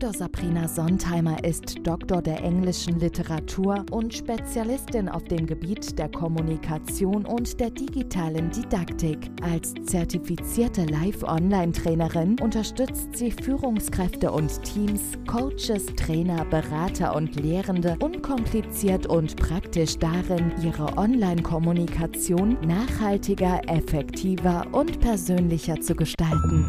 Dr. Sabrina Sontheimer ist Doktor der englischen Literatur und Spezialistin auf dem Gebiet der Kommunikation und der digitalen Didaktik. Als zertifizierte Live-Online-Trainerin unterstützt sie Führungskräfte und Teams, Coaches, Trainer, Berater und Lehrende unkompliziert und praktisch darin, ihre Online-Kommunikation nachhaltiger, effektiver und persönlicher zu gestalten.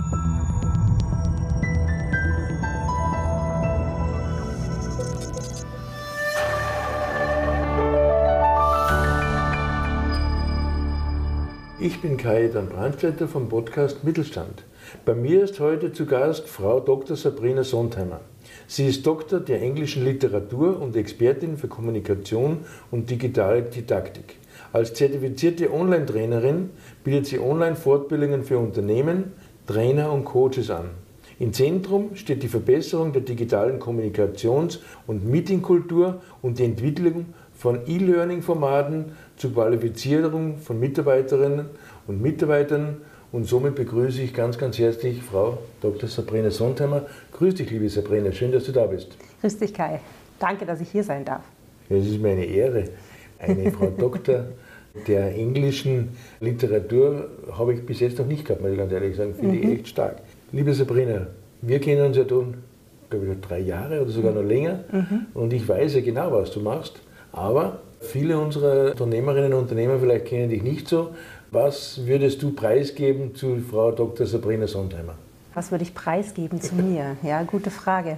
Ich bin Kajetan Brandstätter vom Podcast Mittelstand. Bei mir ist heute zu Gast Frau Dr. Sabrina Sontheimer. Sie ist Doktor der englischen Literatur und Expertin für Kommunikation und digitale Didaktik. Als zertifizierte Online-Trainerin bietet sie Online-Fortbildungen für Unternehmen, Trainer und Coaches an. Im Zentrum steht die Verbesserung der digitalen Kommunikations- und Meetingkultur und die Entwicklung von E-Learning-Formaten zur Qualifizierung von Mitarbeiterinnen und Mitarbeitern. Und somit begrüße ich ganz, ganz herzlich Frau Dr. Sabrina Sontheimer. Grüß dich, liebe Sabrina, schön, dass du da bist. Grüß dich, Kai. Danke, dass ich hier sein darf. Es ist mir eine Ehre. Eine Frau Doktor der englischen Literatur habe ich bis jetzt noch nicht gehabt, muss ich ganz ehrlich sagen. Finde mhm. ich echt stark. Liebe Sabrina, wir kennen uns ja schon, glaube ich, drei Jahre oder sogar noch länger. Mhm. Und ich weiß ja genau, was du machst. Aber viele unserer Unternehmerinnen und Unternehmer vielleicht kennen dich nicht so. Was würdest du preisgeben zu Frau Dr. Sabrina Sondheimer? Was würde ich preisgeben zu mir? Ja, gute Frage.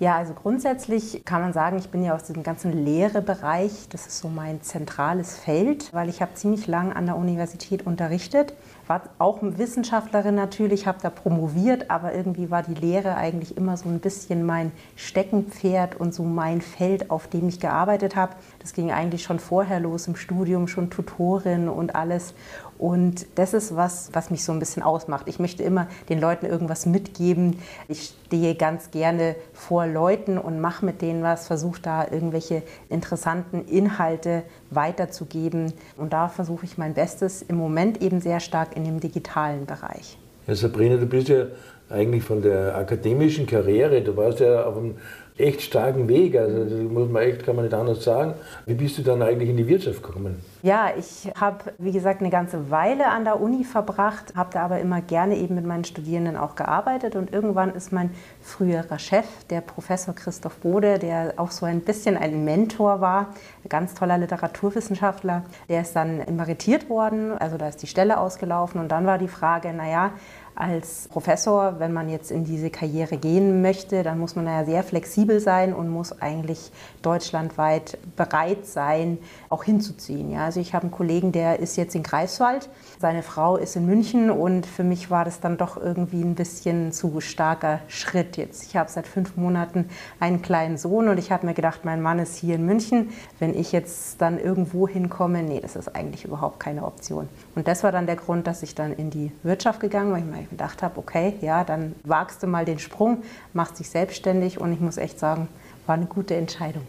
Ja, also grundsätzlich kann man sagen, ich bin ja aus diesem ganzen Lehrebereich, das ist so mein zentrales Feld, weil ich habe ziemlich lang an der Universität unterrichtet, war auch Wissenschaftlerin natürlich, habe da promoviert, aber irgendwie war die Lehre eigentlich immer so ein bisschen mein Steckenpferd und so mein Feld, auf dem ich gearbeitet habe. Das ging eigentlich schon vorher los im Studium, schon Tutorin und alles. Und das ist was, was mich so ein bisschen ausmacht. Ich möchte immer den Leuten irgendwas mitgeben. Ich stehe ganz gerne vor Leuten und mache mit denen was, versuche da irgendwelche interessanten Inhalte weiterzugeben. Und da versuche ich mein Bestes im Moment eben sehr stark in dem digitalen Bereich. Ja, Sabrina, du bist ja eigentlich von der akademischen Karriere, du warst ja auf einem echt starken Weg. Also das muss man echt, kann man nicht anders sagen. Wie bist du dann eigentlich in die Wirtschaft gekommen? Ja, ich habe, wie gesagt, eine ganze Weile an der Uni verbracht, habe da aber immer gerne eben mit meinen Studierenden auch gearbeitet. Und irgendwann ist mein früherer Chef, der Professor Christoph Bode, der auch so ein bisschen ein Mentor war, ein ganz toller Literaturwissenschaftler, der ist dann emeritiert worden. Also da ist die Stelle ausgelaufen. Und dann war die Frage, naja, als Professor, wenn man jetzt in diese Karriere gehen möchte, dann muss man ja sehr flexibel sein und muss eigentlich deutschlandweit bereit sein, auch hinzuziehen. Ja, also ich habe einen Kollegen, der ist jetzt in Greifswald, seine Frau ist in München und für mich war das dann doch irgendwie ein bisschen zu starker Schritt jetzt. Ich habe seit fünf Monaten einen kleinen Sohn und ich habe mir gedacht, mein Mann ist hier in München. Wenn ich jetzt dann irgendwo hinkomme, nee, das ist eigentlich überhaupt keine Option. Und das war dann der Grund, dass ich dann in die Wirtschaft gegangen bin, ich gedacht habe, okay, ja, dann wagst du mal den Sprung, machst dich selbstständig und ich muss echt sagen, war eine gute Entscheidung.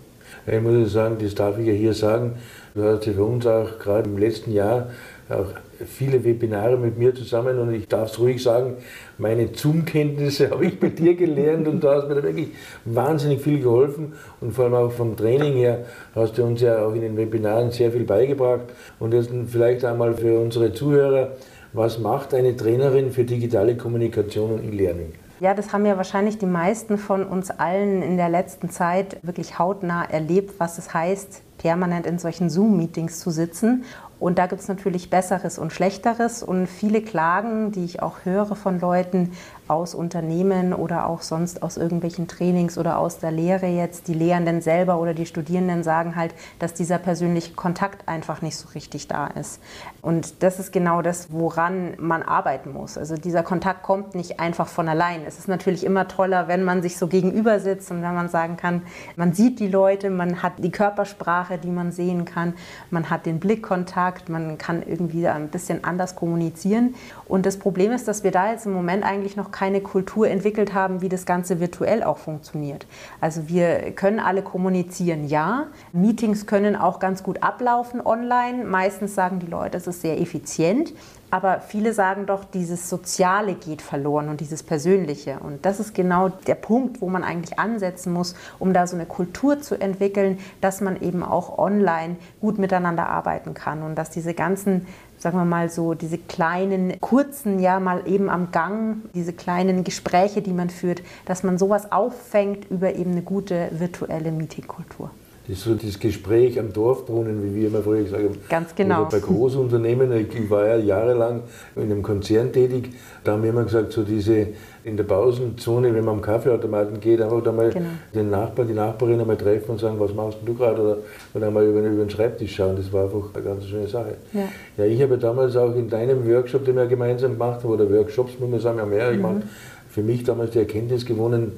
Ich muss sagen, das darf ich ja hier sagen, du hast für uns auch gerade im letzten Jahr auch viele Webinare mit mir zusammen und ich darf es ruhig sagen, meine Zoom-Kenntnisse habe ich bei dir gelernt und du hast mir da wirklich wahnsinnig viel geholfen und vor allem auch vom Training her hast du uns ja auch in den Webinaren sehr viel beigebracht und jetzt vielleicht einmal für unsere Zuhörer, was macht eine Trainerin für digitale Kommunikation und E-Learning? Ja, das haben ja wahrscheinlich die meisten von uns allen in der letzten Zeit wirklich hautnah erlebt, was es heißt, permanent in solchen Zoom-Meetings zu sitzen und da gibt es natürlich Besseres und Schlechteres. Und viele Klagen, die ich auch höre von Leuten aus Unternehmen oder auch sonst aus irgendwelchen Trainings oder aus der Lehre jetzt, die Lehrenden selber oder die Studierenden sagen halt, dass dieser persönliche Kontakt einfach nicht so richtig da ist. Und das ist genau das, woran man arbeiten muss. Also dieser Kontakt kommt nicht einfach von allein. Es ist natürlich immer toller, wenn man sich so gegenüber sitzt und wenn man sagen kann, man sieht die Leute, man hat die Körpersprache, die man sehen kann, man hat den Blickkontakt Kontakt, man kann irgendwie ein bisschen anders kommunizieren. Und das Problem ist, dass wir da jetzt im Moment eigentlich noch keine Kultur entwickelt haben, wie das Ganze virtuell auch funktioniert. Also wir können alle kommunizieren, ja. Meetings können auch ganz gut ablaufen online. Meistens sagen die Leute, es ist sehr effizient. Aber viele sagen doch, dieses Soziale geht verloren und dieses Persönliche. Und das ist genau der Punkt, wo man eigentlich ansetzen muss, um da so eine Kultur zu entwickeln, dass man eben auch online gut miteinander arbeiten kann und dass diese ganzen sagen wir mal so, diese kleinen, kurzen, ja mal eben am Gang, diese kleinen Gespräche, die man führt, dass man sowas auffängt über eben eine gute virtuelle Meetingkultur. Das so das Gespräch am Dorfbrunnen, wie wir immer früher gesagt haben. Ganz genau. Oder bei Großunternehmen, ich war ja jahrelang in einem Konzern tätig, da haben wir immer gesagt, so diese in der Pausenzone, wenn man am Kaffeeautomaten geht, einfach da mal genau. den Nachbarn, die Nachbarin einmal treffen und sagen, was machst du gerade? Oder, oder einmal über, über den Schreibtisch schauen, das war einfach eine ganz schöne Sache. Ja, ja ich habe damals auch in deinem Workshop, den wir gemeinsam gemacht haben, oder Workshops, muss man sagen, wir haben mehrere mhm. gemacht, für mich damals die Erkenntnis gewonnen,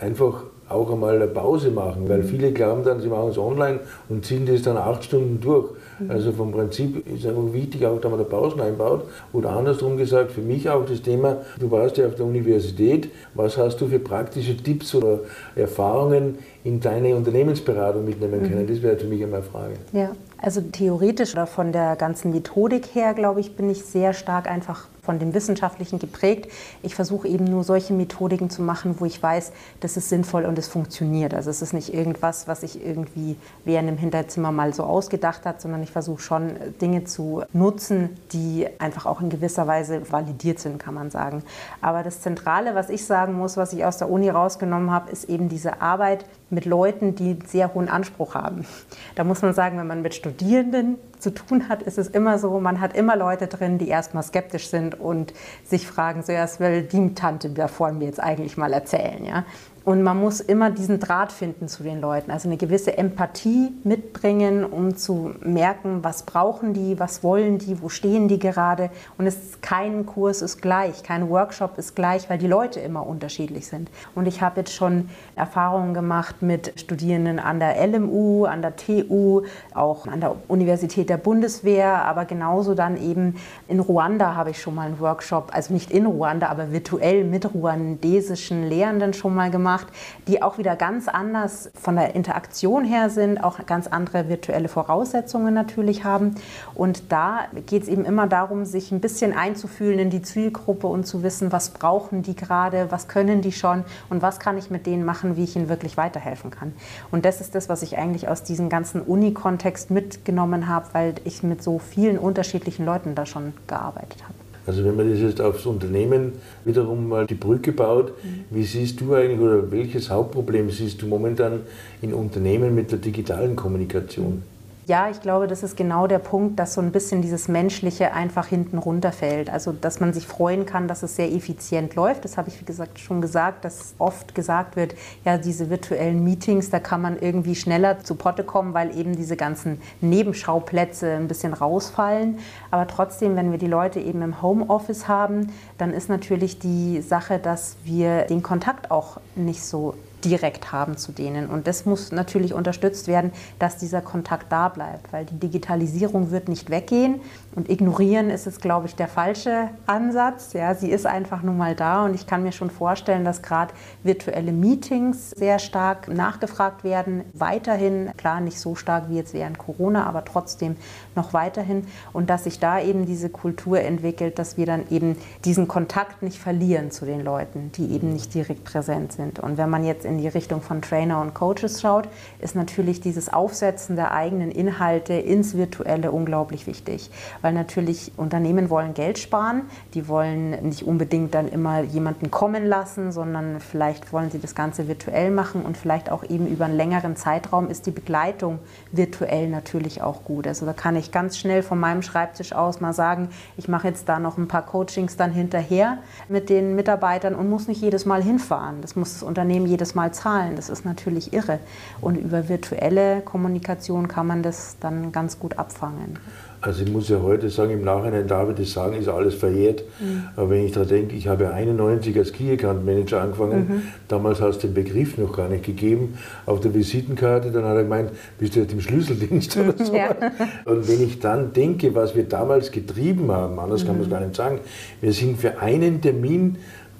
einfach auch einmal eine Pause machen, weil viele glauben dann, sie machen es online und ziehen das dann acht Stunden durch. Mhm. Also vom Prinzip ist es einfach wichtig, auch dass man da Pausen einbaut. Oder andersrum gesagt, für mich auch das Thema, du warst ja auf der Universität, was hast du für praktische Tipps oder Erfahrungen in deine Unternehmensberatung mitnehmen können? Mhm. Das wäre für mich immer eine Frage. Ja, also theoretisch oder von der ganzen Methodik her, glaube ich, bin ich sehr stark einfach von dem Wissenschaftlichen geprägt. Ich versuche eben nur solche Methodiken zu machen, wo ich weiß, das ist sinnvoll und es funktioniert. Also es ist nicht irgendwas, was ich irgendwie während im Hinterzimmer mal so ausgedacht hat, sondern ich versuche schon Dinge zu nutzen, die einfach auch in gewisser Weise validiert sind, kann man sagen. Aber das Zentrale, was ich sagen muss, was ich aus der Uni rausgenommen habe, ist eben diese Arbeit mit Leuten, die einen sehr hohen Anspruch haben. Da muss man sagen, wenn man mit Studierenden zu tun hat, ist es immer so, man hat immer Leute drin, die erstmal skeptisch sind und sich fragen, so, ja, was will die Tante davon mir jetzt eigentlich mal erzählen, ja? Und man muss immer diesen Draht finden zu den Leuten, also eine gewisse Empathie mitbringen, um zu merken, was brauchen die, was wollen die, wo stehen die gerade. Und es ist, kein Kurs ist gleich, kein Workshop ist gleich, weil die Leute immer unterschiedlich sind. Und ich habe jetzt schon Erfahrungen gemacht mit Studierenden an der LMU, an der TU, auch an der Universität der Bundeswehr, aber genauso dann eben in Ruanda habe ich schon mal einen Workshop, also nicht in Ruanda, aber virtuell mit ruandesischen Lehrenden schon mal gemacht gemacht, die auch wieder ganz anders von der Interaktion her sind, auch ganz andere virtuelle Voraussetzungen natürlich haben. Und da geht es eben immer darum, sich ein bisschen einzufühlen in die Zielgruppe und zu wissen, was brauchen die gerade, was können die schon und was kann ich mit denen machen, wie ich ihnen wirklich weiterhelfen kann. Und das ist das, was ich eigentlich aus diesem ganzen Uni-Kontext mitgenommen habe, weil ich mit so vielen unterschiedlichen Leuten da schon gearbeitet habe. Also wenn man das jetzt aufs Unternehmen wiederum mal die Brücke baut, mhm. wie siehst du eigentlich oder welches Hauptproblem siehst du momentan in Unternehmen mit der digitalen Kommunikation? Ja, ich glaube, das ist genau der Punkt, dass so ein bisschen dieses Menschliche einfach hinten runterfällt. Also, dass man sich freuen kann, dass es sehr effizient läuft. Das habe ich, wie gesagt, schon gesagt, dass oft gesagt wird, ja, diese virtuellen Meetings, da kann man irgendwie schneller zu Potte kommen, weil eben diese ganzen Nebenschauplätze ein bisschen rausfallen. Aber trotzdem, wenn wir die Leute eben im Homeoffice haben, dann ist natürlich die Sache, dass wir den Kontakt auch nicht so direkt haben zu denen. Und das muss natürlich unterstützt werden, dass dieser Kontakt da bleibt, weil die Digitalisierung wird nicht weggehen und ignorieren ist es, glaube ich, der falsche Ansatz. Ja, sie ist einfach nun mal da und ich kann mir schon vorstellen, dass gerade virtuelle Meetings sehr stark nachgefragt werden. Weiterhin, klar nicht so stark wie jetzt während Corona, aber trotzdem noch weiterhin und dass sich da eben diese Kultur entwickelt, dass wir dann eben diesen Kontakt nicht verlieren zu den Leuten, die eben nicht direkt präsent sind. Und wenn man jetzt in die Richtung von Trainer und Coaches schaut, ist natürlich dieses Aufsetzen der eigenen Inhalte ins Virtuelle unglaublich wichtig. Weil natürlich Unternehmen wollen Geld sparen, die wollen nicht unbedingt dann immer jemanden kommen lassen, sondern vielleicht wollen sie das Ganze virtuell machen und vielleicht auch eben über einen längeren Zeitraum ist die Begleitung virtuell natürlich auch gut. Also da kann ich ganz schnell von meinem Schreibtisch aus mal sagen, ich mache jetzt da noch ein paar Coachings dann hinterher mit den Mitarbeitern und muss nicht jedes Mal hinfahren. Das muss das Unternehmen jedes Mal mal zahlen. Das ist natürlich irre. Und über virtuelle Kommunikation kann man das dann ganz gut abfangen. Also ich muss ja heute sagen, im Nachhinein darf ich das sagen, ist alles verjährt. Mhm. Aber wenn ich daran denke, ich habe ja 91 als Key Account Manager angefangen, mhm. damals hast du den Begriff noch gar nicht gegeben, auf der Visitenkarte, dann hat er gemeint, bist du jetzt im Schlüsseldienst oder so. Ja. Und wenn ich dann denke, was wir damals getrieben haben, anders mhm. kann man es gar nicht sagen, wir sind für einen Termin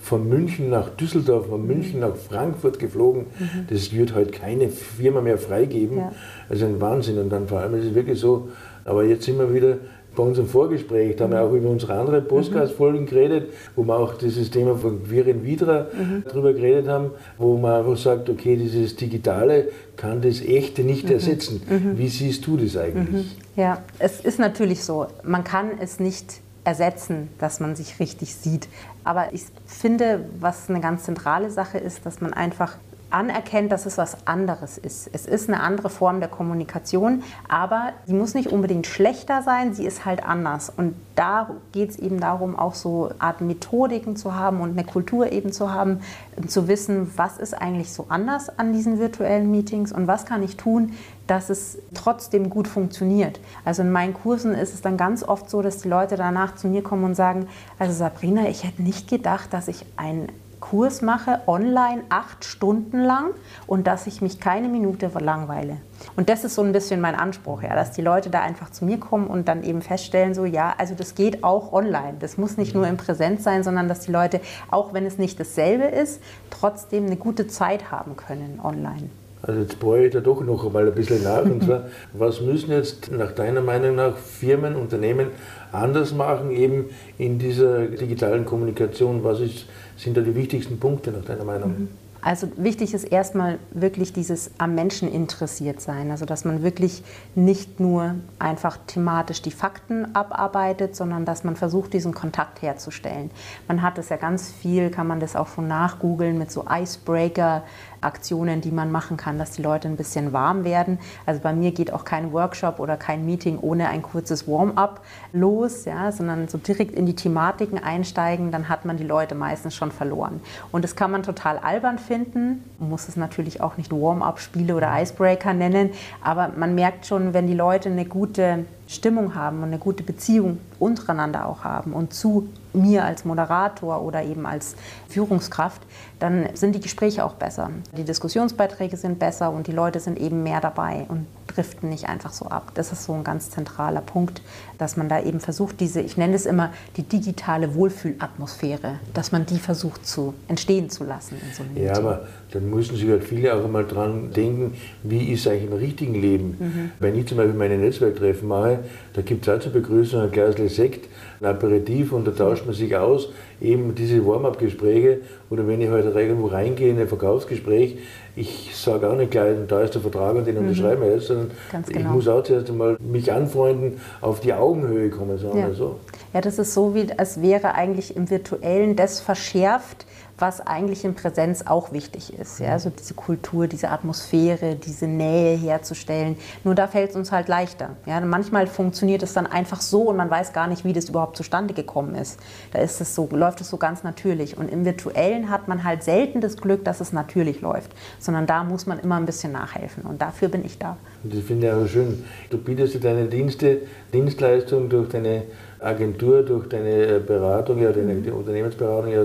von München nach Düsseldorf, von München nach Frankfurt geflogen. Mhm. Das wird heute keine Firma mehr freigeben. Ja. Also ein Wahnsinn. Und dann vor allem ist es wirklich so, aber jetzt sind wir wieder bei unserem Vorgespräch, da haben wir auch über unsere anderen Podcast-Folgen geredet, wo wir auch dieses Thema von Viren Vidra mhm. drüber geredet haben, wo man einfach sagt, okay, dieses Digitale kann das Echte nicht mhm. ersetzen. Mhm. Wie siehst du das eigentlich? Mhm. Ja, es ist natürlich so, man kann es nicht ersetzen, dass man sich richtig sieht. Aber ich finde, was eine ganz zentrale Sache ist, dass man einfach anerkennt, dass es was anderes ist. Es ist eine andere Form der Kommunikation, aber sie muss nicht unbedingt schlechter sein, sie ist halt anders. Und da geht es eben darum, auch so Art Methodiken zu haben und eine Kultur eben zu haben, zu wissen, was ist eigentlich so anders an diesen virtuellen Meetings und was kann ich tun, dass es trotzdem gut funktioniert. Also in meinen Kursen ist es dann ganz oft so, dass die Leute danach zu mir kommen und sagen, also Sabrina, ich hätte nicht gedacht, dass ich ein Kurs mache, online acht Stunden lang und dass ich mich keine Minute langweile. Und das ist so ein bisschen mein Anspruch, ja, dass die Leute da einfach zu mir kommen und dann eben feststellen, so ja, also das geht auch online. Das muss nicht nur in Präsenz sein, sondern dass die Leute, auch wenn es nicht dasselbe ist, trotzdem eine gute Zeit haben können online. Also jetzt brauche ich da doch noch einmal ein bisschen nach. Und zwar, was müssen jetzt nach deiner Meinung nach Firmen, Unternehmen anders machen, eben in dieser digitalen Kommunikation? Was ist sind da die wichtigsten Punkte nach deiner Meinung? Mhm. Also wichtig ist erstmal wirklich dieses am Menschen interessiert sein. Also dass man wirklich nicht nur einfach thematisch die Fakten abarbeitet, sondern dass man versucht, diesen Kontakt herzustellen. Man hat es ja ganz viel, kann man das auch schon nachgoogeln mit so Icebreaker. Aktionen, die man machen kann, dass die Leute ein bisschen warm werden. Also bei mir geht auch kein Workshop oder kein Meeting ohne ein kurzes Warm-up los, ja, sondern so direkt in die Thematiken einsteigen, dann hat man die Leute meistens schon verloren. Und das kann man total albern finden, man muss es natürlich auch nicht Warm-up-Spiele oder Icebreaker nennen, aber man merkt schon, wenn die Leute eine gute Stimmung haben und eine gute Beziehung untereinander auch haben und zu mir als Moderator oder eben als Führungskraft, dann sind die Gespräche auch besser. Die Diskussionsbeiträge sind besser und die Leute sind eben mehr dabei und driften nicht einfach so ab. Das ist so ein ganz zentraler Punkt, dass man da eben versucht, diese, ich nenne es immer die digitale Wohlfühlatmosphäre, dass man die versucht zu entstehen zu lassen. So ja, aber dann müssen sich halt viele auch einmal dran denken, wie ist es eigentlich im richtigen Leben. Mhm. Wenn ich zum Beispiel meine Netzwerktreffen mache, da gibt es auch zur Begrüßung ein Glas Sekt, ein Aperitif und da tauscht man sich aus, eben diese Warm-up-Gespräche oder wenn ich heute halt irgendwo reingehe in ein Verkaufsgespräch, ich sage auch nicht gleich, da ist der Vertrag und den mhm. unterschreiben wir jetzt, sondern genau. ich muss auch zuerst einmal mich anfreunden, auf die Augenhöhe kommen, sagen ja. wir so. Ja, das ist so, wie als wäre eigentlich im Virtuellen das verschärft, was eigentlich in Präsenz auch wichtig ist. Ja? Also diese Kultur, diese Atmosphäre, diese Nähe herzustellen. Nur da fällt es uns halt leichter. Ja? Manchmal funktioniert es dann einfach so und man weiß gar nicht, wie das überhaupt zustande gekommen ist. Da ist es so, läuft es so ganz natürlich. Und im Virtuellen hat man halt selten das Glück, dass es natürlich läuft, sondern da muss man immer ein bisschen nachhelfen. Und dafür bin ich da. Das finde ich auch schön. Du bietest deine Dienste, Dienstleistung durch deine Agentur, durch deine Beratung, ja, deine mhm. Unternehmensberatung ja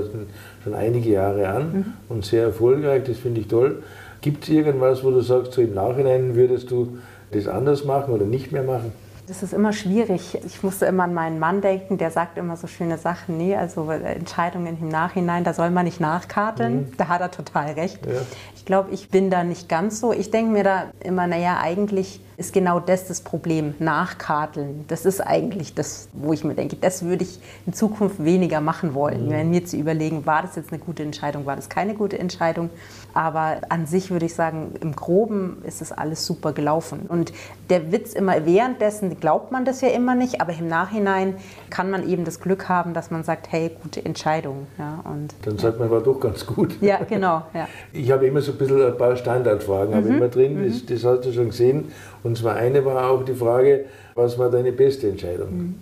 schon einige Jahre an mhm. und sehr erfolgreich, das finde ich toll. Gibt es irgendwas, wo du sagst, so im Nachhinein würdest du das anders machen oder nicht mehr machen? Das ist immer schwierig. Ich musste immer an meinen Mann denken, der sagt immer so schöne Sachen. Nee, also Entscheidungen im Nachhinein, da soll man nicht nachkarteln. Mhm. Da hat er total recht. Ja. Ich glaube, ich bin da nicht ganz so. Ich denke mir da immer, naja, eigentlich ist genau das das Problem, nachkarteln. Das ist eigentlich das, wo ich mir denke, das würde ich in Zukunft weniger machen wollen. Mhm. Mir zu überlegen, war das jetzt eine gute Entscheidung, war das keine gute Entscheidung. Aber an sich würde ich sagen, im Groben ist das alles super gelaufen. Und der Witz immer, währenddessen glaubt man das ja immer nicht, aber im Nachhinein kann man eben das Glück haben, dass man sagt, hey, gute Entscheidung. Ja, und, Dann sagt man, war doch ganz gut. Ja, genau. Ja. Ich habe immer so ein bisschen ein paar Standardfragen, mhm. immer drin, mhm. das, das hast du schon gesehen. Und zwar eine war auch die Frage, was war deine beste Entscheidung? Mhm.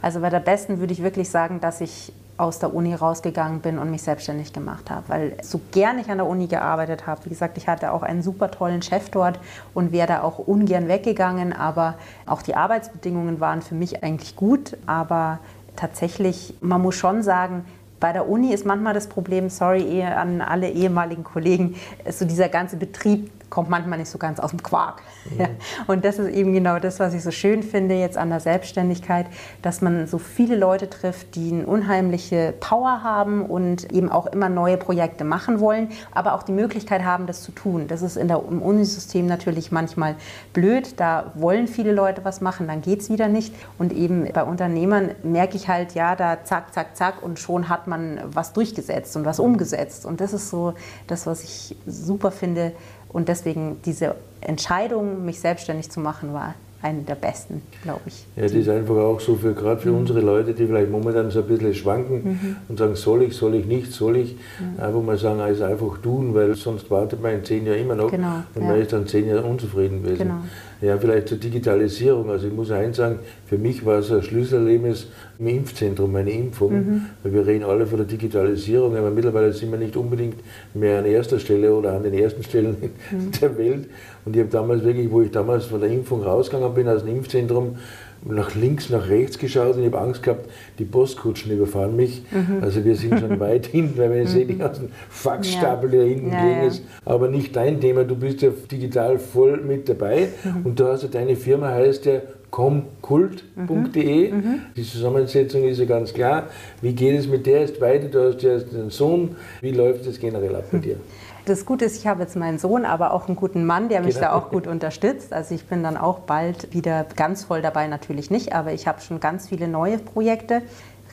Also bei der besten würde ich wirklich sagen, dass ich aus der Uni rausgegangen bin und mich selbstständig gemacht habe, weil so gern ich an der Uni gearbeitet habe, wie gesagt, ich hatte auch einen super tollen Chef dort und wäre da auch ungern weggegangen, aber auch die Arbeitsbedingungen waren für mich eigentlich gut, aber tatsächlich, man muss schon sagen, bei der Uni ist manchmal das Problem, sorry an alle ehemaligen Kollegen, so dieser ganze Betrieb kommt manchmal nicht so ganz aus dem Quark. Mhm. Ja. Und das ist eben genau das, was ich so schön finde jetzt an der Selbstständigkeit, dass man so viele Leute trifft, die eine unheimliche Power haben und eben auch immer neue Projekte machen wollen, aber auch die Möglichkeit haben, das zu tun. Das ist in der, im Unisystem natürlich manchmal blöd. Da wollen viele Leute was machen, dann geht es wieder nicht. Und eben bei Unternehmern merke ich halt, ja, da zack, zack, zack und schon hat man was durchgesetzt und was umgesetzt. Und das ist so das, was ich super finde, und deswegen diese Entscheidung, mich selbstständig zu machen, war eine der besten, glaube ich. Ja, das ist einfach auch so für gerade für mhm. unsere Leute, die vielleicht momentan so ein bisschen schwanken mhm. und sagen, soll ich, soll ich nicht, soll ich, mhm. einfach mal sagen, also einfach tun, weil sonst wartet man in zehn Jahren immer noch genau, und man ist dann zehn Jahre unzufrieden gewesen. Genau. Ja, vielleicht zur Digitalisierung. Also ich muss eins sagen, für mich war es ein Schlüsselerlebnis im Impfzentrum, meine Impfung. Mhm. Weil wir reden alle von der Digitalisierung, aber mittlerweile sind wir nicht unbedingt mehr an erster Stelle oder an den ersten Stellen mhm. der Welt. Und ich habe damals wirklich, wo ich damals von der Impfung rausgegangen bin aus dem Impfzentrum, nach links, nach rechts geschaut und ich habe Angst gehabt, die Postkutschen überfahren mich. Mhm. Also wir sind schon weit hinten, weil wenn ich sehe, die ganzen Faxstapel, die da hinten ja, liegen, ist aber nicht dein Thema. Du bist ja digital voll mit dabei mhm. und du hast ja deine Firma heißt ja comkult.de. Mhm. mhm. Die Zusammensetzung ist ja ganz klar. Wie geht es mit der jetzt weiter? Du hast ja einen Sohn. Wie läuft es generell ab bei dir? Das Gute ist, ich habe jetzt meinen Sohn, aber auch einen guten Mann, der mich genau. da auch gut unterstützt. Also ich bin dann auch bald wieder ganz voll dabei, natürlich nicht, aber ich habe schon ganz viele neue Projekte.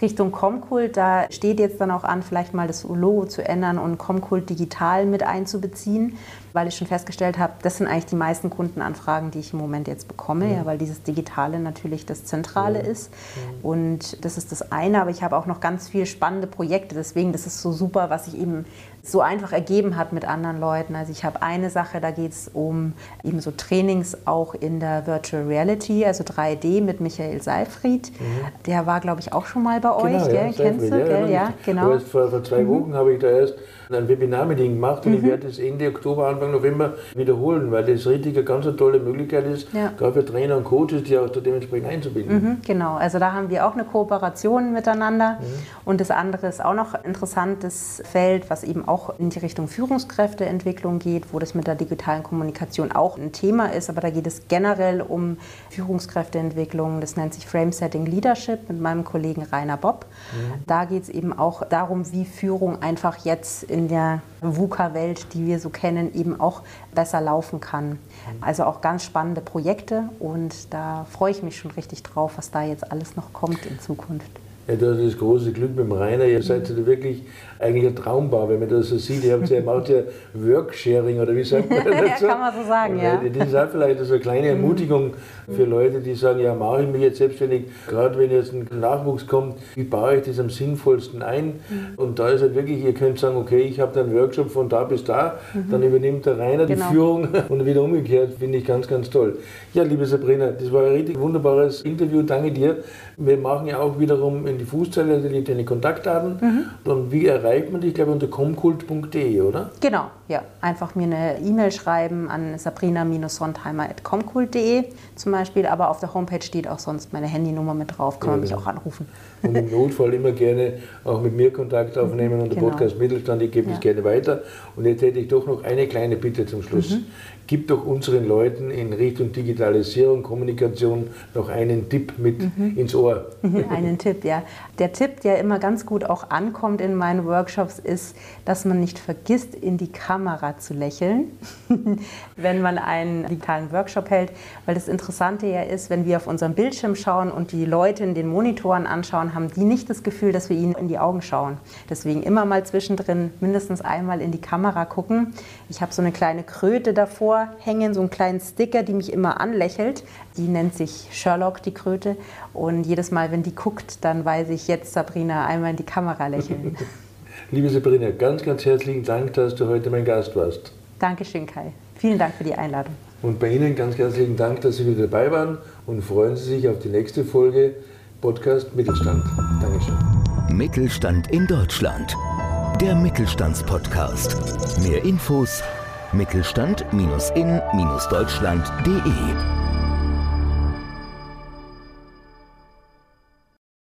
Richtung Comkult, da steht jetzt dann auch an, vielleicht mal das Logo zu ändern und Comkult digital mit einzubeziehen weil ich schon festgestellt habe, das sind eigentlich die meisten Kundenanfragen, die ich im Moment jetzt bekomme, mhm. ja, weil dieses Digitale natürlich das Zentrale mhm. ist. Und das ist das eine, aber ich habe auch noch ganz viele spannende Projekte. Deswegen, das ist so super, was sich eben so einfach ergeben hat mit anderen Leuten. Also ich habe eine Sache, da geht es um eben so Trainings auch in der Virtual Reality, also 3D mit Michael Seifried. Mhm. Der war, glaube ich, auch schon mal bei genau, euch, ja, kennst du? Ja, gell? ja genau. Vor, vor zwei mhm. Wochen habe ich da erst ein Webinar mit ihm gemacht und mhm. ich werde das Ende Oktober, Anfang November wiederholen, weil das richtig eine ganz tolle Möglichkeit ist, ja. gerade für Trainer und Coaches, die auch dementsprechend einzubinden. Mhm, genau, also da haben wir auch eine Kooperation miteinander mhm. und das andere ist auch noch ein interessantes Feld, was eben auch in die Richtung Führungskräfteentwicklung geht, wo das mit der digitalen Kommunikation auch ein Thema ist, aber da geht es generell um Führungskräfteentwicklung, das nennt sich Frame Setting Leadership mit meinem Kollegen Rainer Bob. Mhm. Da geht es eben auch darum, wie Führung einfach jetzt in in der VUCA-Welt, die wir so kennen, eben auch besser laufen kann. Also auch ganz spannende Projekte und da freue ich mich schon richtig drauf, was da jetzt alles noch kommt in Zukunft. Ja, du hast das große Glück mit dem Rainer. Ihr seid wirklich eigentlich ein Traumbau, wenn man das so sieht. Ihr, habt ja, macht ja Worksharing oder wie sagt man dazu? ja, kann man so sagen, ja. Das ist auch vielleicht so eine kleine mhm. Ermutigung für Leute, die sagen, ja, mache ich mich jetzt selbstständig. Gerade wenn jetzt ein Nachwuchs kommt, wie baue ich das am sinnvollsten ein? Mhm. Und da ist halt wirklich, ihr könnt sagen, okay, ich habe da einen Workshop von da bis da, mhm. dann übernimmt der Rainer genau. die Führung und wieder umgekehrt, finde ich ganz, ganz toll. Ja, liebe Sabrina, das war ein richtig wunderbares Interview. Danke dir. Wir machen ja auch wiederum in die Fußzeile deine Kontaktdaten. Mhm. Und wie erreicht man dich, glaube ich, unter comkult.de, oder? Genau, ja. Einfach mir eine E-Mail schreiben an sabrina-sontheimer.comkult.de zum Beispiel. Aber auf der Homepage steht auch sonst meine Handynummer mit drauf, kann ja, man mich genau. auch anrufen. Und im Notfall immer gerne auch mit mir Kontakt aufnehmen und der genau. Podcast Mittelstand, ich gebe ja. es gerne weiter. Und jetzt hätte ich doch noch eine kleine Bitte zum Schluss. Mhm gib doch unseren Leuten in Richtung Digitalisierung, Kommunikation noch einen Tipp mit mhm. ins Ohr. einen Tipp, ja. Der Tipp, der immer ganz gut auch ankommt in meinen Workshops, ist, dass man nicht vergisst, in die Kamera zu lächeln, wenn man einen digitalen Workshop hält. Weil das Interessante ja ist, wenn wir auf unserem Bildschirm schauen und die Leute in den Monitoren anschauen, haben die nicht das Gefühl, dass wir ihnen in die Augen schauen. Deswegen immer mal zwischendrin mindestens einmal in die Kamera gucken. Ich habe so eine kleine Kröte davor hängen, so einen kleinen Sticker, die mich immer anlächelt. Die nennt sich Sherlock, die Kröte. Und jedes Mal, wenn die guckt, dann weiß ich jetzt, Sabrina, einmal in die Kamera lächeln. Liebe Sabrina, ganz, ganz herzlichen Dank, dass du heute mein Gast warst. Dankeschön, Kai. Vielen Dank für die Einladung. Und bei Ihnen ganz herzlichen Dank, dass Sie wieder dabei waren und freuen Sie sich auf die nächste Folge Podcast Mittelstand. Dankeschön. Mittelstand in Deutschland. Der Mittelstandspodcast. Mehr Infos Mittelstand-in-deutschland.de